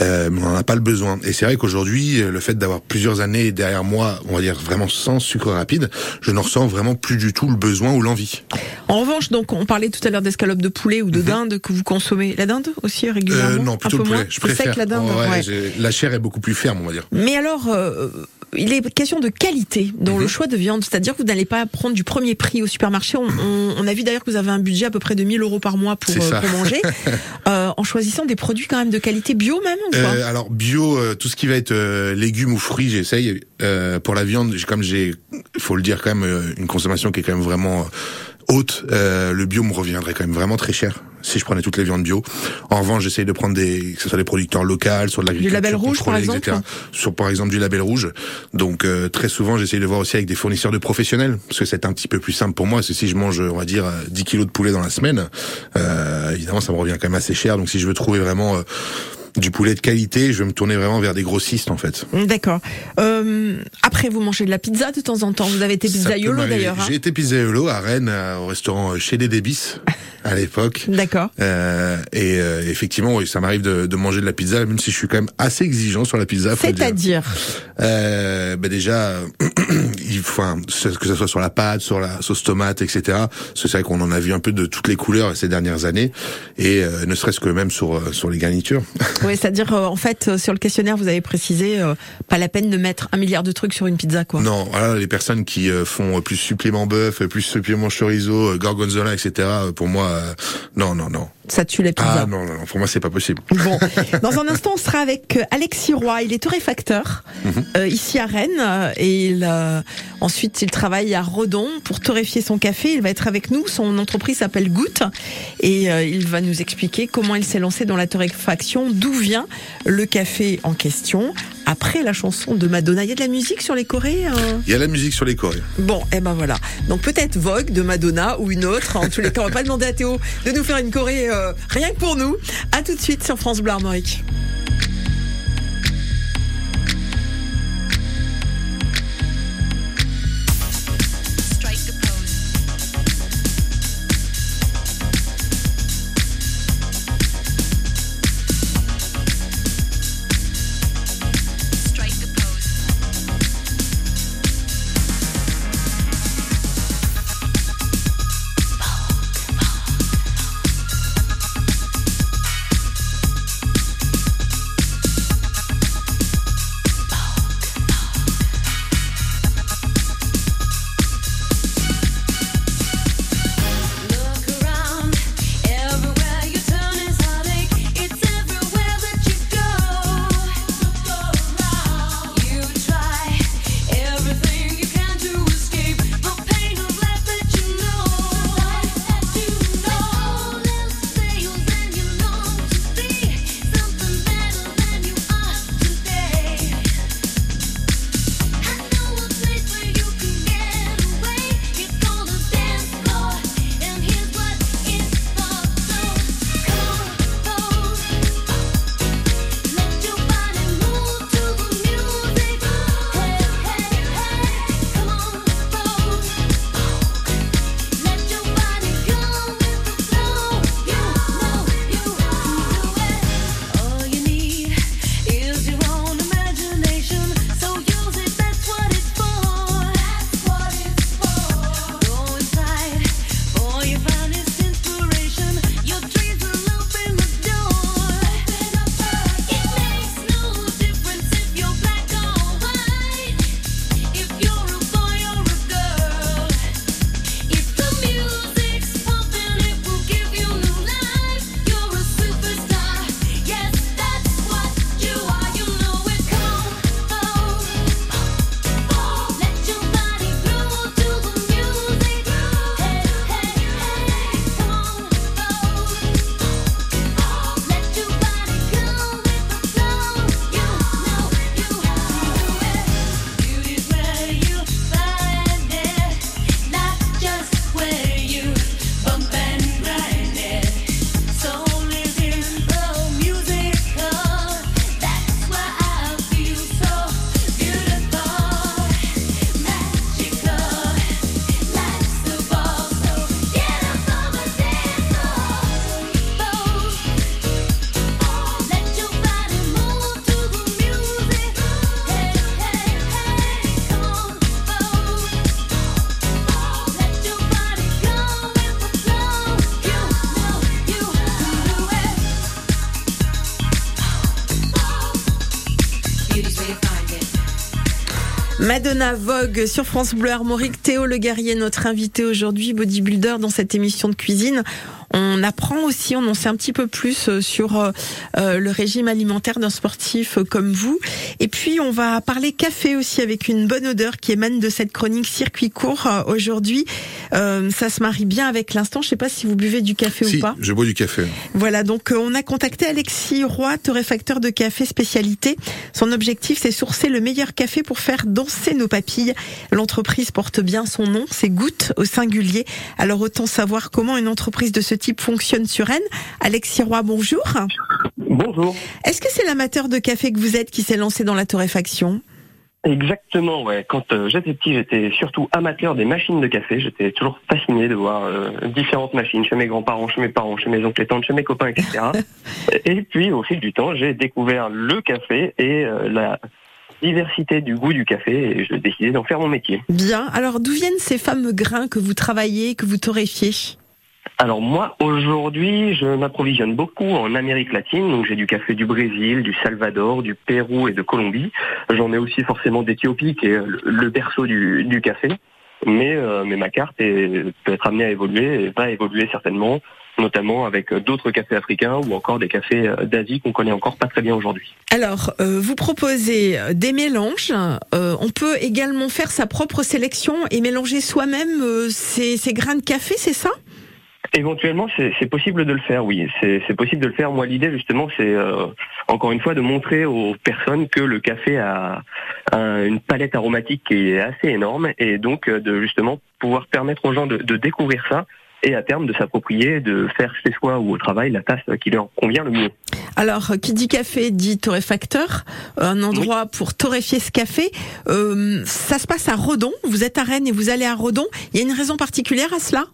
euh, on n'en a pas le besoin. Et c'est vrai qu'aujourd'hui, le fait d'avoir plusieurs années derrière moi, on va dire vraiment sans sucre rapide, je n'en ressens vraiment plus du tout le besoin ou l'envie. En revanche, donc, on parlait tout à l'heure d'escalope de poulet ou de dinde que vous consommez. La dinde aussi régulièrement Mhm. Euh, non, plutôt Un peu le poulet. moins Je préfère. sec la dinde. Oh, ouais, La chair est beaucoup plus ferme, on va dire. Mais alors, euh, il est question de qualité dans le choix de viande, c'est-à-dire que vous n'allez pas prendre du premier prix au supermarché. On, on- on a vu d'ailleurs que vous avez un budget à peu près de 1000 euros par mois pour, euh, pour manger, euh, en choisissant des produits quand même de qualité bio même ou pas? Euh, alors bio, euh, tout ce qui va être euh, légumes ou fruits, j'essaye. Euh, pour la viande, comme j'ai, faut le dire quand même, une consommation qui est quand même vraiment euh, haute. euh, le bio me reviendrait quand même vraiment très cher si je prenais toutes les viandes bio. En revanche, j'essaye de prendre des, que ce soit des producteurs locaux, sur de l'agriculture label rouge, par contrôlée, exemple etc. Sur par exemple du label rouge. Donc euh, très souvent, j'essaye de voir aussi avec des fournisseurs de professionnels, parce que c'est un petit peu plus simple pour moi. Parce que si je mange, on va dire, euh, 10 kilos de poulet dans la semaine, euh, évidemment, ça me revient quand même assez cher. Donc si je veux trouver vraiment euh, du poulet de qualité, je vais me tourner vraiment vers des grossistes en fait. D'accord. Euh, après, vous mangez de la pizza de temps en temps. Vous avez été Ça pizzaiolo d'ailleurs. hein J'ai été pizzaiolo à Rennes, euh, au restaurant euh, chez des Débis à l'époque. D'accord. Euh, et euh, effectivement, oui, ça m'arrive de, de manger de la pizza, même si je suis quand même assez exigeant sur la pizza. C'est-à-dire Euh, ben déjà, euh, il faut que ce soit sur la pâte, sur la sauce tomate, etc. C'est vrai qu'on en a vu un peu de toutes les couleurs ces dernières années, et euh, ne serait-ce que même sur euh, sur les garnitures. Oui, c'est-à-dire euh, en fait euh, sur le questionnaire vous avez précisé euh, pas la peine de mettre un milliard de trucs sur une pizza quoi. Non, voilà, les personnes qui font plus supplément bœuf, plus supplément chorizo, gorgonzola, etc. Pour moi, non, non, non. Ça tue les pizzas. Ah non, non, non, pour moi c'est pas possible. Bon, dans un instant, on sera avec euh, Alexis Roy. Il est torréfacteur Mhm. euh, ici à Rennes euh, et il, euh, ensuite il travaille à Redon pour torréfier son café. Il va être avec nous. Son entreprise s'appelle Goutte et euh, il va nous expliquer comment il s'est lancé dans la torréfaction, d'où vient le café en question. Après la chanson de Madonna, il y a de la musique sur les Corées. Il y a la musique sur les Corées. Bon, et ben voilà. Donc peut-être Vogue de Madonna ou une autre. En tous les cas, on va pas demander à Théo de nous faire une choré euh, rien que pour nous. À tout de suite sur France Bleu Armorique. Madonna Vogue sur France Bleu Armorique. Théo Le Guerrier, notre invité aujourd'hui, bodybuilder dans cette émission de cuisine. Apprend aussi, on en sait un petit peu plus euh, sur euh, euh, le régime alimentaire d'un sportif comme vous. Et puis, on va parler café aussi avec une bonne odeur qui émane de cette chronique circuit court aujourd'hui. ça se marie bien avec l'instant. Je sais pas si vous buvez du café si, ou pas. je bois du café. Voilà, donc on a contacté Alexis Roy, torréfacteur de café spécialité. Son objectif, c'est sourcer le meilleur café pour faire danser nos papilles. L'entreprise porte bien son nom, c'est Goutte au singulier. Alors autant savoir comment une entreprise de ce type fonctionne sur Rennes. Alexis Roy, bonjour. Bonjour. Est-ce que c'est l'amateur de café que vous êtes qui s'est lancé dans la torréfaction? Exactement, ouais. Quand euh, j'étais petit, j'étais surtout amateur des machines de café. J'étais toujours fasciné de voir euh, différentes machines chez mes grands-parents, chez mes parents, chez mes oncles et tantes, chez mes copains, etc. et puis, au fil du temps, j'ai découvert le café et euh, la diversité du goût du café et j'ai décidé d'en faire mon métier. Bien. Alors, d'où viennent ces fameux grains que vous travaillez, que vous torréfiez? Alors moi, aujourd'hui, je m'approvisionne beaucoup en Amérique latine, donc j'ai du café du Brésil, du Salvador, du Pérou et de Colombie. J'en ai aussi forcément d'Éthiopie, qui est le berceau du, café. Mais, euh, mais ma carte est, peut être amenée à évoluer et va évoluer certainement, notamment avec d'autres cafés africains ou encore des cafés euh, d'Asie qu'on connaît encore pas très bien aujourd'hui. Alors, euh, vous proposez des mélanges. Euh, on peut également faire sa propre sélection et mélanger soi-même ces, ces grains de café, c'est ça? Éventuellement, c'est possible de le faire, oui. C'est possible de le faire. Moi, l'idée, justement, c'est euh, encore une fois de montrer aux personnes que le café a, une palette aromatique qui est assez énorme et donc euh, de justement pouvoir permettre aux gens de, découvrir ça et à terme de s'approprier, de faire chez soi ou au travail la tasse qui leur convient le mieux. Alors, qui dit café dit torréfacteur, un endroit pour torréfier ce café. Euh, ça se passe à Redon. Vous êtes à Rennes et vous allez à Redon. Il y a une raison particulière à cela?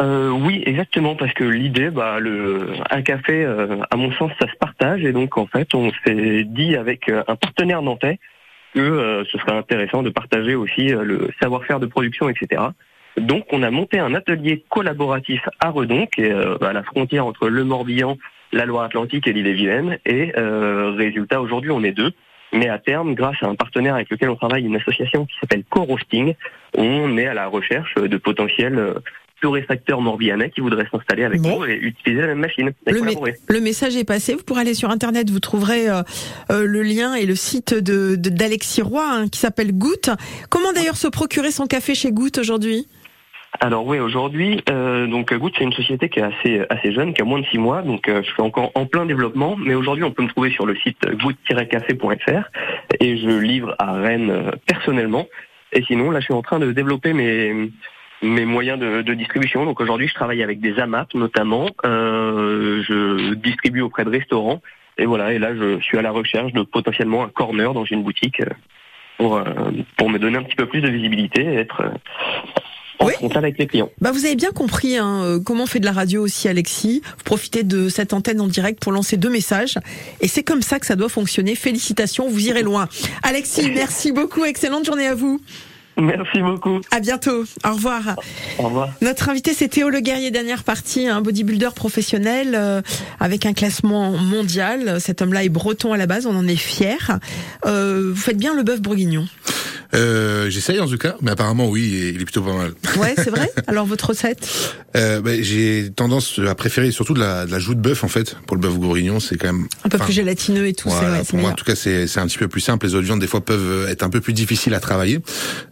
Euh, oui, exactement, parce que l'idée, bah, le, un café, euh, à mon sens, ça se partage, et donc en fait, on s'est dit avec euh, un partenaire nantais que euh, ce serait intéressant de partager aussi le savoir-faire de production, etc. Donc, on a monté un atelier collaboratif à Redon, qui est à la frontière entre le Morbihan, la Loire-Atlantique et l'île-et-Vilaine, et résultat, aujourd'hui, on est deux. Mais à terme, grâce à un partenaire avec lequel on travaille, une association qui s'appelle Co-Roasting, on est à la recherche de potentiels torréfacteurs morbihanais qui voudraient s'installer avec nous et utiliser la même machine. Le, message est passé. Vous pourrez aller sur Internet, vous trouverez euh, euh, le lien et le site de d'Alexis Roy hein, qui s'appelle Goutte. Comment d'ailleurs se procurer son café chez Goutte aujourd'hui? Alors oui, aujourd'hui, euh, donc Goutte, c'est une société qui est assez assez jeune, qui a moins de six mois, donc je suis encore en plein développement. Mais aujourd'hui, on peut me trouver sur le site goutte-café.fr et je livre à Rennes personnellement. Et sinon, là, je suis en train de développer mes mes moyens de, de distribution. Donc aujourd'hui, je travaille avec des AMAP notamment. Euh, je distribue auprès de restaurants. Et voilà, et là, je suis à la recherche de potentiellement un corner dans une boutique euh, pour, euh, pour me donner un petit peu plus de visibilité et être euh, en contact avec les clients. Bah vous avez bien compris hein, comment on fait de la radio aussi, Alexis. Vous profitez de cette antenne en direct pour lancer deux messages. Et c'est comme ça que ça doit fonctionner. Félicitations, vous irez loin. Alexis, merci beaucoup. Excellente journée à vous. Merci beaucoup. À bientôt. Au revoir. Au revoir. Notre invité, c'est Théo Le Guerrier, dernière partie, un bodybuilder professionnel euh, avec un classement mondial. Cet homme-là est breton à la base, on en est fier. Euh, vous faites bien le bœuf bourguignon. Euh, J'essaye en tout cas, mais apparemment oui, il est plutôt pas mal. Ouais, c'est vrai. Alors votre recette euh, bah, J'ai tendance à préférer surtout de la, de la joue de bœuf en fait pour le bœuf bourguignon, c'est quand même un peu plus gélatineux et tout. Voilà, pour moi, en tout cas, c'est un petit peu plus simple. Les autres viandes des fois peuvent être un peu plus difficiles à travailler.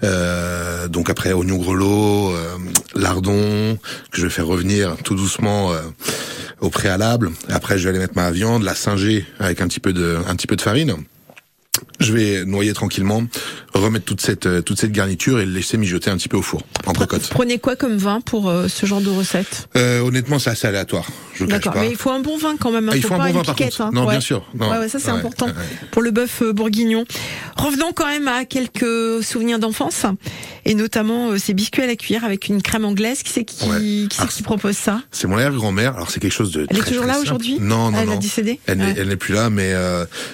Euh, donc après, oignon grelot, euh, lardon que je vais faire revenir tout doucement euh, au préalable. Après, je vais aller mettre ma viande, la singer avec un petit peu de un petit peu de farine. Je vais noyer tranquillement, remettre toute cette euh, toute cette garniture et le laisser mijoter un petit peu au four, entre côtes. Prenez quoi comme vin pour euh, ce genre de recette? Euh, Honnêtement, c'est assez aléatoire. D'accord, mais il faut un bon vin quand même. Hein. Ah, il faut, un bon vin par contre. Hein. Non, bien sûr. Non. Ouais, ça c'est important pour le bœuf bourguignon. Revenons quand même à quelques souvenirs d'enfance et notamment ces biscuits à la cuillère avec une crème anglaise. Qui c'est qui, qui, qui propose ça? C'est mon arrière-grand-mère. Alors c'est quelque chose de. Elle est toujours là aujourd'hui? Non, non, elle non. Elle a décédé. Elle n'est plus là, mais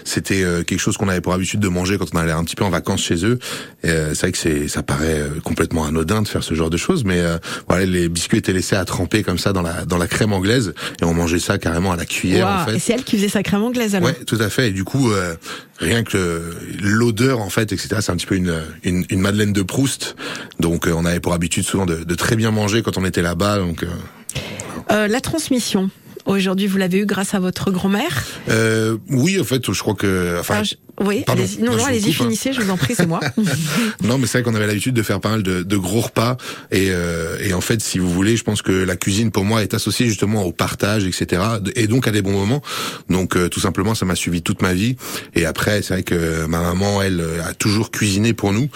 c'était quelque chose qu'on avait pour habitude de manger quand on allait un petit peu en vacances chez eux euh, c'est vrai que c'est, ça paraît euh, complètement anodin de faire ce genre de choses, mais euh, voilà, les biscuits étaient laissés à tremper comme ça dans la dans la crème anglaise et on mangeait ça carrément à la cuillère en fait. Et c'est elle qui faisait sa crème anglaise alors? Ouais, tout à fait. Et du coup, euh, rien que l'odeur, en fait, etc., c'est un petit peu une, une, une Madeleine de Proust. Donc, on avait pour habitude souvent de, de très bien manger quand on était là-bas. Donc, la transmission. Aujourd'hui, vous l'avez eu grâce à votre grand-mère? euh, oui, en fait, je crois que, enfin, Ah, je- Oui, Pardon. Non, Non, allez-y, hein. finissez, je vous en prie, c'est moi. non, mais c'est vrai qu'on avait l'habitude de faire pas mal de, de gros repas et, euh, et en fait, si vous voulez, je pense que la cuisine pour moi est associée justement au partage, etc. et donc à des bons moments. Donc euh, tout simplement, ça m'a suivi toute ma vie. Et après, c'est vrai que ma maman, elle, euh, a toujours cuisiné pour nous.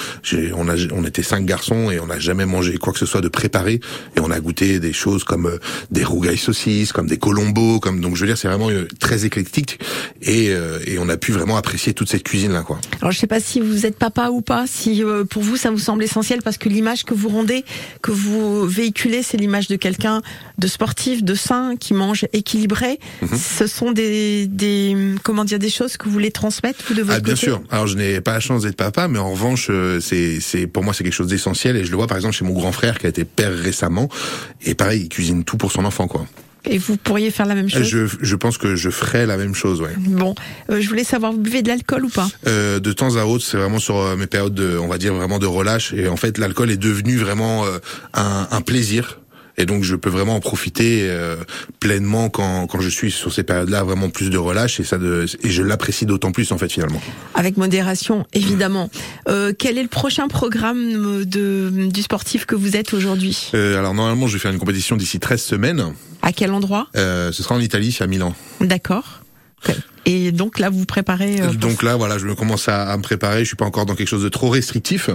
On a, on était cinq garçons et on n'a jamais mangé quoi que ce soit de préparé. Et on a goûté des choses comme euh, des rougailles saucisses, comme des colombos, comme donc je veux dire, c'est vraiment euh, très éclectique et, euh, et on a pu vraiment apprécier toute cette cuisine là, quoi. Alors, je sais pas si vous êtes papa ou pas, si euh, pour vous ça vous semble essentiel parce que l'image que vous rendez, que vous véhiculez, c'est l'image de quelqu'un de sportif, de sain, qui mange équilibré. Mhm. Ce sont des, des, comment dire, des choses que vous voulez transmettre vous de votre Ah bien côté sûr. Alors je n'ai pas la chance d'être papa, mais en revanche, euh, c'est c'est pour moi c'est quelque chose d'essentiel et je le vois par exemple chez mon grand frère qui a été père récemment et pareil, il cuisine tout pour son enfant quoi. Et vous pourriez faire la même chose. Je je pense que je ferais la même chose, ouais. Bon, euh, je voulais savoir, vous buvez de l'alcool ou pas? Euh, de temps à autre, c'est vraiment sur euh, mes périodes de, on va dire vraiment de relâche et en fait l'alcool est devenu vraiment euh, un, un plaisir. Et donc je peux vraiment en profiter euh, pleinement quand, quand je suis sur ces périodes-là, vraiment plus de relâche et ça de, et je l'apprécie d'autant plus en fait finalement. Avec modération, évidemment. Euh, quel est le prochain programme de, du sportif que vous êtes aujourd'hui? Euh, alors normalement je vais faire une compétition d'ici 13 semaines. À quel endroit? Euh, ce sera en Italie, à Milan. D'accord. Et donc là, vous vous préparez. euh, Donc là, voilà, je me commence à, à me préparer. Je suis pas encore dans quelque chose de trop restrictif,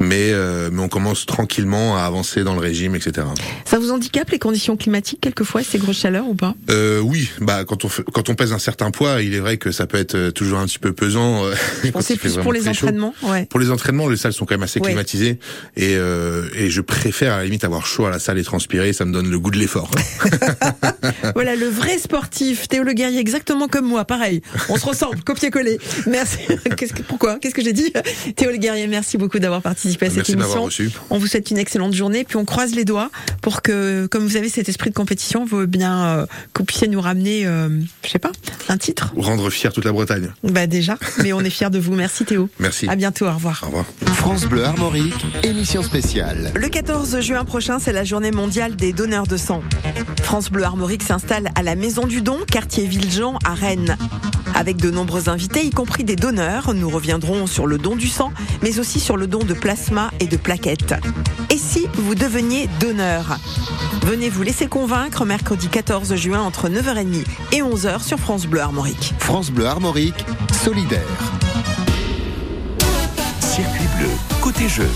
mais euh, mais on commence tranquillement à avancer dans le régime, etc. Ça vous handicape les conditions climatiques quelquefois, ces grosses chaleurs ou pas? Euh, oui, bah quand on fait- quand on pèse un certain poids, il est vrai que ça peut être euh, toujours un petit peu pesant. euh, Je pensais plus pour les entraînements. Ouais. Pour les entraînements, les salles sont quand même assez Ouais. climatisées et euh, et je préfère à la limite avoir chaud à la salle et transpirer. Ça me donne le goût de l'effort. Voilà, le vrai sportif, Théo Le Guerrier, exactement comme moi, pareil. On se ressemble, copier-coller. Merci. Que, pourquoi? Qu'est-ce que j'ai dit? Théo Le Guerrier, merci beaucoup d'avoir participé à cette Merci émission. reçu. On vous souhaite une excellente journée, puis on croise les doigts pour que, comme vous avez cet esprit de compétition, vous bien euh, que vous puissiez nous ramener, euh, je sais pas, un titre. Rendre fier toute la Bretagne. Bah déjà, mais on est fiers de vous. Merci Théo. Merci. À bientôt. Au revoir. Au revoir. France Bleu Armorique, émission spéciale. Le 14 juin prochain, c'est la journée mondiale des donneurs de sang. France Bleu Armorique s'installe à la Maison du Don, quartier Villejean, à Rennes. Avec de nombreux invités, y compris des donneurs, nous reviendrons sur le don du sang, mais aussi sur le don de plasma et de plaquettes. Et si vous deveniez donneur? Venez vous laisser convaincre mercredi 14 juin entre 9h30 et 11h sur France Bleu Armorique. France Bleu Armorique, solidaire. Circuit bleu, côté jeu.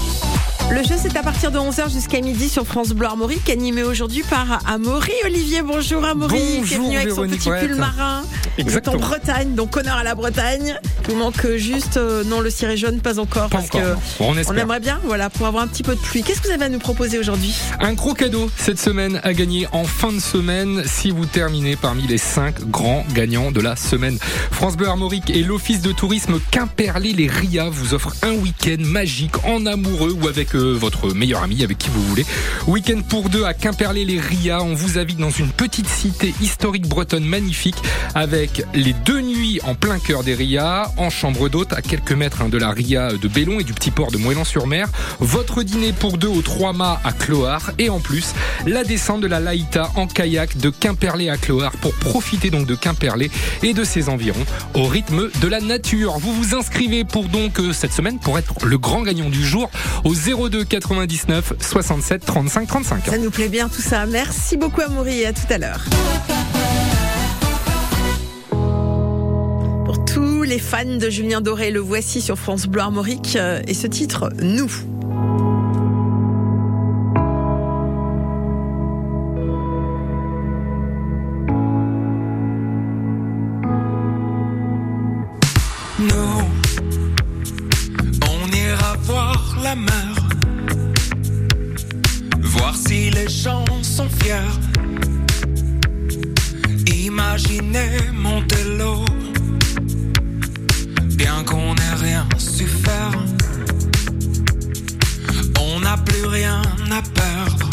Le jeu, c'est à partir de 11h jusqu'à midi sur France Bleu Armorique, animé aujourd'hui par Amaury Olivier. Bonjour Amaury, qui est venu avec son petit pull Brett. Marin. Vous êtes en Exactement. Bretagne, donc honneur à la Bretagne. Il vous manque juste, euh, non, le ciré jaune, pas encore, parce encore, que on espère. aimerait bien, voilà, pour avoir un petit peu de pluie. Qu'est-ce que vous avez à nous proposer aujourd'hui? Un gros cadeau cette semaine à gagner en fin de semaine si vous terminez parmi les 5 grands gagnants de la semaine. France Bleu Armorique et l'Office de tourisme Quimperlé-les Ria vous offrent un week-end magique en amoureux ou avec euh, votre meilleur ami, avec qui vous voulez. Week-end pour deux à Quimperlé-les Ria. On vous invite dans une petite cité historique bretonne magnifique avec les deux nuits en plein cœur des Ria, en chambre d'hôte à quelques mètres hein, de la Ria de Bellon et du petit port de Moëlan-sur-Mer. Votre dîner pour deux aux trois mâts à Clohar et en plus la descente de la Laïta en kayak de Quimperlé à Clohar pour profiter donc de Quimperlé et de ses environs au rythme de la nature. Vous vous inscrivez pour donc euh, cette semaine pour être le grand gagnant du jour au 02 99 67 35 35. Ça nous plaît bien tout ça. Merci beaucoup Amaury et à tout à l'heure. Les fans de Julien Doré, le voici sur France Bleu Armorique euh, et ce titre, Nous. On ira voir la mer, voir si les gens sont fiers. Imaginez Montello, bien qu'on n'ait rien su faire. plus rien à perdre.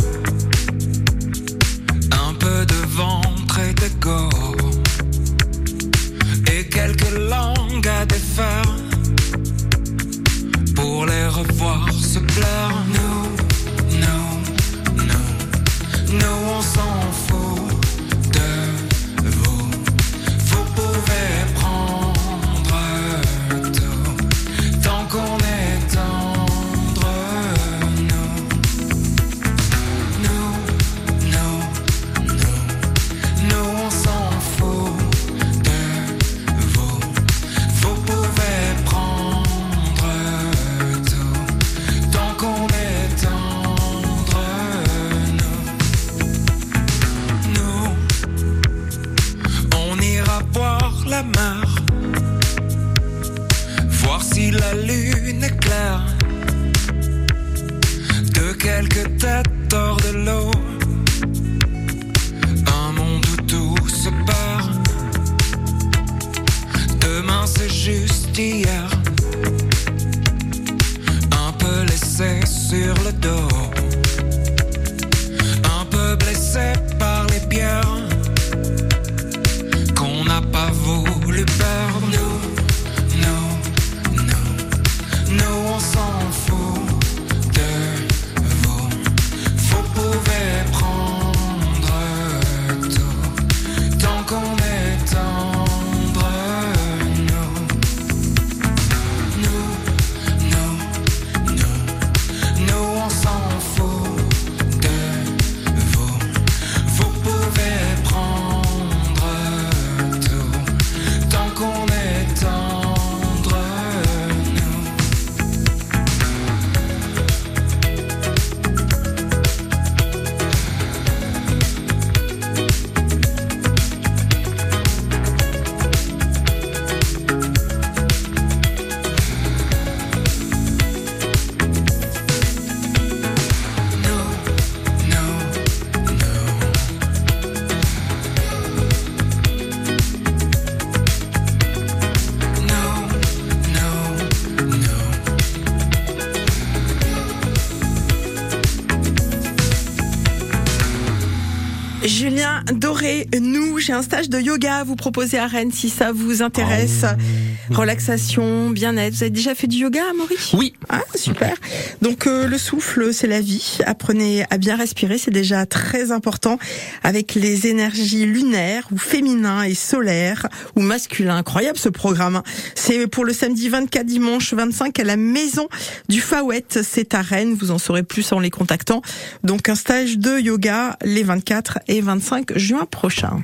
Un peu de ventre et d'ego. Et quelques langues à défaire. Pour les revoir se plaire. Nous, nous, nous, nous on s'en fout j'ai un stage de yoga à vous proposer à Rennes si ça vous intéresse. Relaxation, bien-être. Vous avez déjà fait du yoga, Maurice Oui. Ah, super. Donc euh, le souffle, c'est la vie. Apprenez à bien respirer, c'est déjà très important avec les énergies lunaires ou féminins et solaires ou masculins. Incroyable ce programme. hein. C'est pour le samedi 24 dimanche 25 à la maison du Fawet. C'est à Rennes. Vous en saurez plus en les contactant. Donc un stage de yoga les 24 et 25 juin prochains.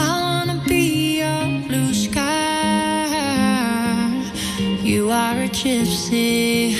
gypsy,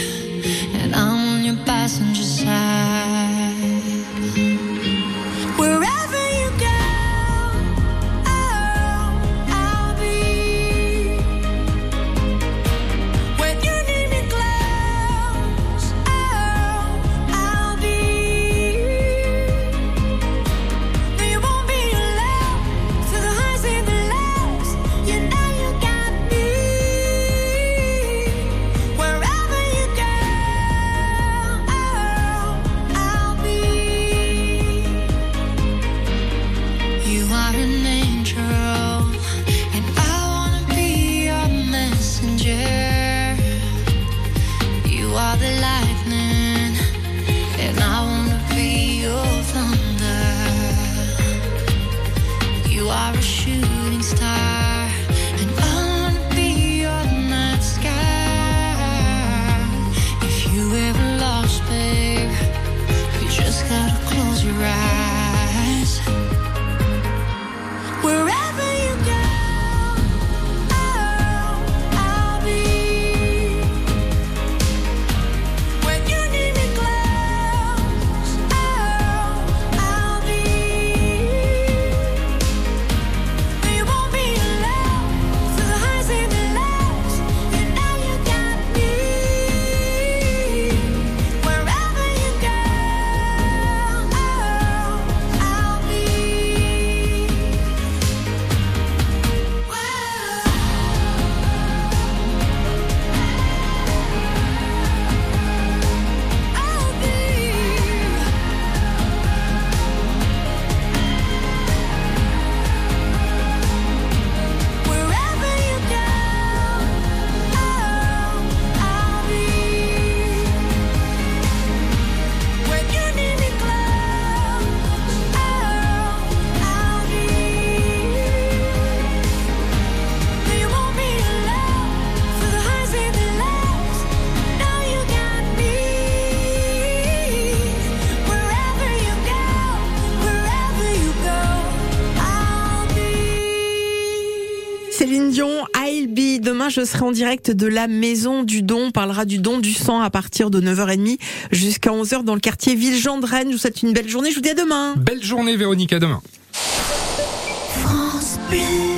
je serai en direct de la Maison du Don. On parlera du don du sang à partir de 9h30 jusqu'à 11h dans le quartier Villejean de Rennes. Je vous souhaite une belle journée. Je vous dis à demain. Belle journée, Véronique. À demain. France Bleu.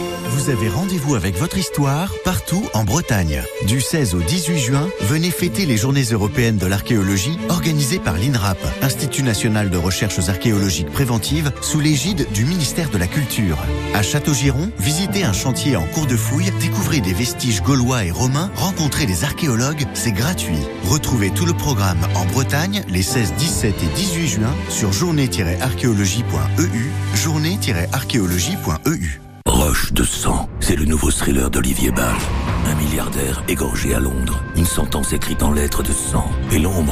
Vous avez rendez-vous avec votre histoire partout en Bretagne. Du 16 au 18 juin, venez fêter les Journées européennes de l'archéologie organisées par l'INRAP, Institut national de recherches archéologiques préventives, sous l'égide du ministère de la Culture. À Châteaugiron, visitez un chantier en cours de fouille, découvrez des vestiges gaulois et romains, rencontrez des archéologues, c'est gratuit. Retrouvez tout le programme en Bretagne les 16, 17 et 18 juin sur journée-archéologie.eu, journée-archéologie.eu. Roche de sang, c'est le nouveau thriller d'Olivier Ball. Un milliardaire égorgé à Londres. Une sentence écrite en lettres de sang. Et l'ombre